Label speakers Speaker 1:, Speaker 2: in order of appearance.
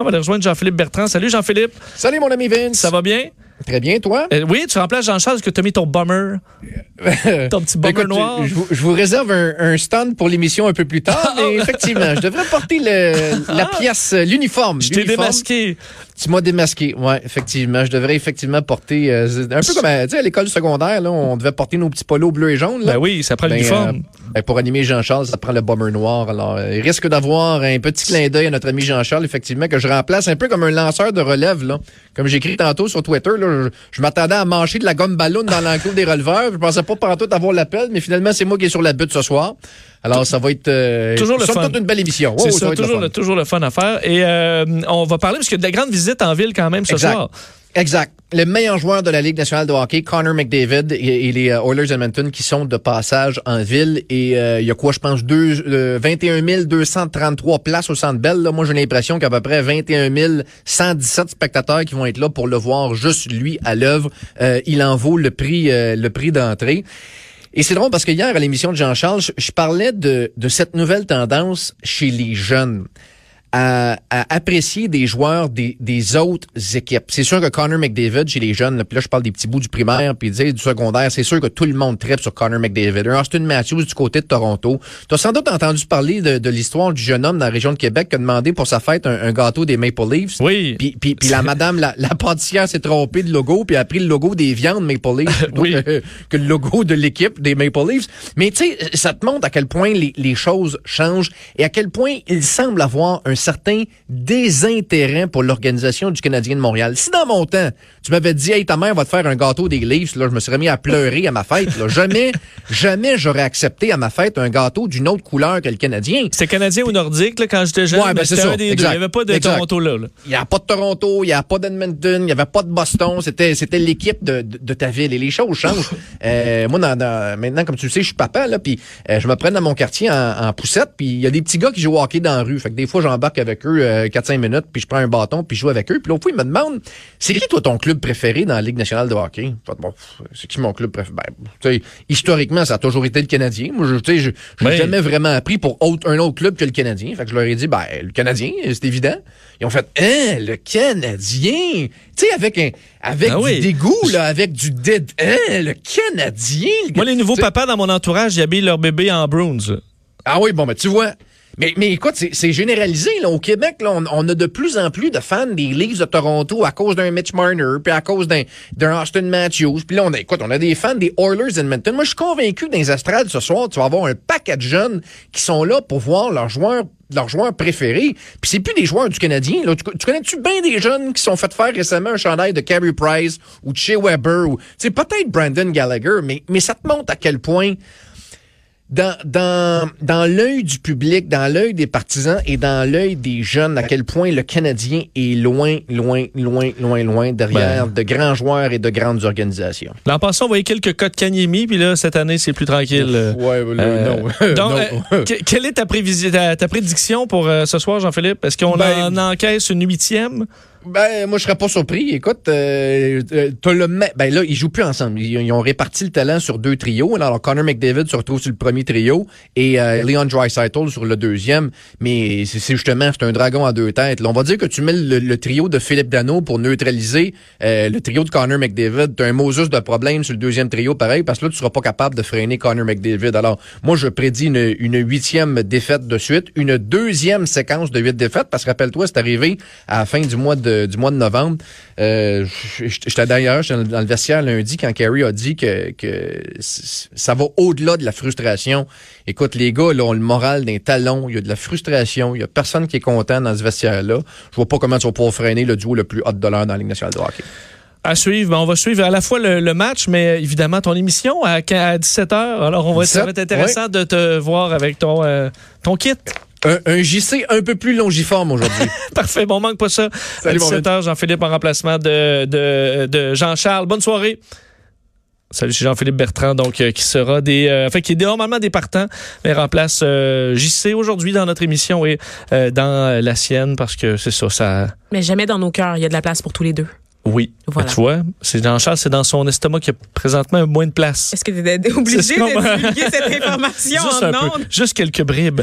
Speaker 1: On va aller rejoindre Jean-Philippe Bertrand. Salut Jean-Philippe.
Speaker 2: Salut mon ami Vince.
Speaker 1: Ça va bien?
Speaker 2: Très bien, toi?
Speaker 1: Euh, oui, tu remplaces Jean-Charles, que tu as mis ton bummer. ton petit bummer
Speaker 2: Écoute,
Speaker 1: noir.
Speaker 2: Je, vous- je vous réserve un, un stand pour l'émission un peu plus tard, mais effectivement, je devrais porter le- la pièce, euh, l'uniforme.
Speaker 1: Je t'ai démasqué.
Speaker 2: Tu m'as démasqué, ouais, effectivement. Je devrais effectivement porter, euh, un peu comme à, tu sais, à l'école secondaire, là, on devait porter nos petits polos bleus et jaunes. Là.
Speaker 1: Ben oui, ça prend
Speaker 2: Ben,
Speaker 1: l'uniforme.
Speaker 2: euh, ben, pour animer Jean-Charles, ça prend le bomber noir. Alors, euh, il risque d'avoir un petit clin d'œil à notre ami Jean-Charles, effectivement, que je remplace un peu comme un lanceur de relève, là. Comme j'ai écrit tantôt sur Twitter, là, je, je m'attendais à manger de la gomme ballon dans l'enclos des releveurs. Je pensais pas pantoute avoir l'appel, mais finalement, c'est moi qui est sur la butte ce soir. Alors, ça va être euh,
Speaker 1: Toujours le fun.
Speaker 2: toute une belle émission.
Speaker 1: C'est
Speaker 2: Oh,
Speaker 1: ça,
Speaker 2: le
Speaker 1: toujours le, toujours le fun à faire. Et euh, on va parler, parce qu'il y a de la grande visite en ville quand même ce
Speaker 2: Exact.
Speaker 1: soir.
Speaker 2: Exact. Le meilleur joueur de la Ligue nationale de hockey, Connor McDavid et, et les euh, Oilers Edmonton qui sont de passage en ville. Et euh, il y a quoi, je pense, deux, euh, 21 233 places au Centre Bell. Là. Moi, j'ai l'impression qu'à peu près 21 117 spectateurs qui vont être là pour le voir juste lui à l'œuvre. Euh, il en vaut le prix, euh, le prix d'entrée. Et c'est drôle parce que hier, à l'émission de Jean-Charles, je, parlais de, de cette nouvelle tendance chez les jeunes à apprécier des joueurs des, des autres équipes. C'est sûr que Connor McDavid, chez les jeunes, là, puis là, je parle des petits bouts du primaire, puis du secondaire, c'est sûr que tout le monde tripe sur Connor McDavid. Austin Matthews du côté de Toronto. Tu as sans doute entendu parler de, de l'histoire du jeune homme dans la région de Québec qui a demandé pour sa fête un, un gâteau des Maple Leafs.
Speaker 1: Oui.
Speaker 2: Puis, puis, puis la madame, la, la pâtissière s'est trompée de logo, puis a pris le logo des viandes Maple Leafs plutôt
Speaker 1: Oui.
Speaker 2: que, que le logo de l'équipe des Maple Leafs. Mais tu sais, ça te montre à quel point les, les choses changent et à quel point il semble avoir un certain désintérêt pour l'organisation du Canadien de Montréal. Si dans mon temps, tu m'avais dit, hey, ta mère va te faire un gâteau des Leafs, là, je me serais mis à pleurer à ma fête. Là. Jamais, jamais j'aurais accepté à ma fête un gâteau d'une autre couleur que le Canadien.
Speaker 1: C'était canadien ou nordique là, quand j'étais jeune.
Speaker 2: Ouais, ben c'est ça,
Speaker 1: un des Il n'y avait pas de
Speaker 2: exact.
Speaker 1: Toronto là.
Speaker 2: Il n'y a pas de Toronto, il n'y a pas d'Edmonton, il n'y avait pas de Boston. C'était, c'était l'équipe de, de, de ta ville. Et les choses changent. Euh, moi, dans, dans- maintenant, comme tu le sais, je suis papa, là, puis euh, je me prends dans mon quartier en, en poussette, puis il y a des petits gars qui jouent au hockey dans la rue. Fait que des fois, j'embarque avec eux euh, 4-5 minutes, puis je prends un bâton, puis je joue avec eux. Puis l'autre fois, ils me demandent, c'est qui, toi, ton club préféré dans la Ligue nationale de hockey? Bon, c'est qui mon club préféré? Ben, historiquement, ça a toujours été le Canadien. Moi, je, sais, je, n'ai
Speaker 1: Oui.
Speaker 2: jamais vraiment appris pour autre, un autre club que le Canadien. Fait que je leur ai dit, ben, le Canadien, c'est évident. Ils ont fait, hein, le Canadien! Tu sais, avec un, avec
Speaker 1: Ah
Speaker 2: du
Speaker 1: oui.
Speaker 2: dégoût, là, avec du dé, hein, le Canadien! le-
Speaker 1: Moi, les nouveaux papas dans mon entourage, ils habillent leur bébé en Bruins.
Speaker 2: Ah oui, bon, ben, tu vois. Mais, mais écoute, c'est généralisé. Là. Au Québec, là, on, a de plus en plus de fans des Leafs de Toronto à cause d'un Mitch Marner, puis à cause d'un Austin Matthews. Puis là, on a, écoute, on a des fans des Oilers d'Edmonton. Moi, je suis convaincu que dans les estrades ce soir, tu vas avoir un paquet de jeunes qui sont là pour voir leurs joueurs leurs joueurs préférés. Puis c'est plus des joueurs du Canadien. Là. Tu, tu connais-tu bien des jeunes qui sont fait faire récemment un chandail de Carey Price ou de Shea Weber ou peut-être Brandon Gallagher, mais mais ça te montre à quel point dans, dans, dans l'œil du public, dans l'œil des partisans et dans l'œil des jeunes, à quel point le Canadien est loin, loin, loin, loin, loin derrière
Speaker 1: Ben.
Speaker 2: de grands joueurs et de grandes organisations.
Speaker 1: L'an passé, on voyait quelques cas de Kanyemi, puis là, cette année, c'est plus tranquille. euh.
Speaker 2: Ouais,
Speaker 1: Euh,
Speaker 2: non.
Speaker 1: donc,
Speaker 2: non.
Speaker 1: euh, que- quelle est ta, ta, ta prédiction pour euh, ce soir, Jean-Philippe? Est-ce qu'on
Speaker 2: Ben-
Speaker 1: en encaisse une huitième?
Speaker 2: Ben, moi, je serais pas surpris. Écoute, euh, euh, t'as le ben là, ils jouent plus ensemble. Ils, ils ont réparti le talent sur deux trios. Alors, Connor McDavid se retrouve sur le premier trio et euh, Leon Draisaitl sur le deuxième. Mais c'est c'est justement, c'est un dragon à deux têtes. Là, on va dire que tu mets le, le trio de Philippe Dano pour neutraliser euh, le trio de Connor McDavid. T'as un Moses de problème sur le deuxième trio, pareil, parce que là, tu seras pas capable de freiner Connor McDavid. Alors, moi, je prédis une, une huitième défaite de suite, une deuxième séquence de huit défaites, parce que rappelle-toi, c'est arrivé à la fin du mois de, du mois de novembre. Euh, J'étais d'ailleurs dans le vestiaire lundi quand Carey a dit que, ça va au-delà de la frustration. Écoute, les gars, là, ont le moral d'un talon. Il y a de la frustration. Il y a personne qui est content dans ce vestiaire-là. Je vois pas comment tu vas pouvoir freiner le duo le plus hot de l'heure dans la Ligue nationale de hockey.
Speaker 1: À suivre, ben, on va suivre à la fois le, le match, mais évidemment ton émission à, 17h. Alors, on va, ça va être
Speaker 2: 17,
Speaker 1: intéressant de te voir avec ton, euh, ton kit.
Speaker 2: Un, un JC un peu plus longiforme aujourd'hui.
Speaker 1: Parfait, bon, manque pas ça.
Speaker 2: Salut,
Speaker 1: à
Speaker 2: mon
Speaker 1: 17h, Jean-Philippe en remplacement de, de, de Jean-Charles. Bonne soirée. Salut, c'est Jean-Philippe Bertrand, donc euh, qui sera des, euh, enfin qui est normalement des partants, mais remplace euh, JC aujourd'hui dans notre émission et euh, dans euh, la sienne parce que c'est ça, ça.
Speaker 3: Mais jamais dans nos cœurs. Il y a de la place pour tous les deux.
Speaker 1: Oui.
Speaker 3: Voilà.
Speaker 1: Tu vois, c'est Jean-Charles, c'est dans son estomac qu'il y a présentement moins de place.
Speaker 3: Est-ce que tu es obligé de divulguer cette information
Speaker 1: Juste
Speaker 3: en
Speaker 1: un peu,
Speaker 3: ondes?
Speaker 1: juste quelques bribes.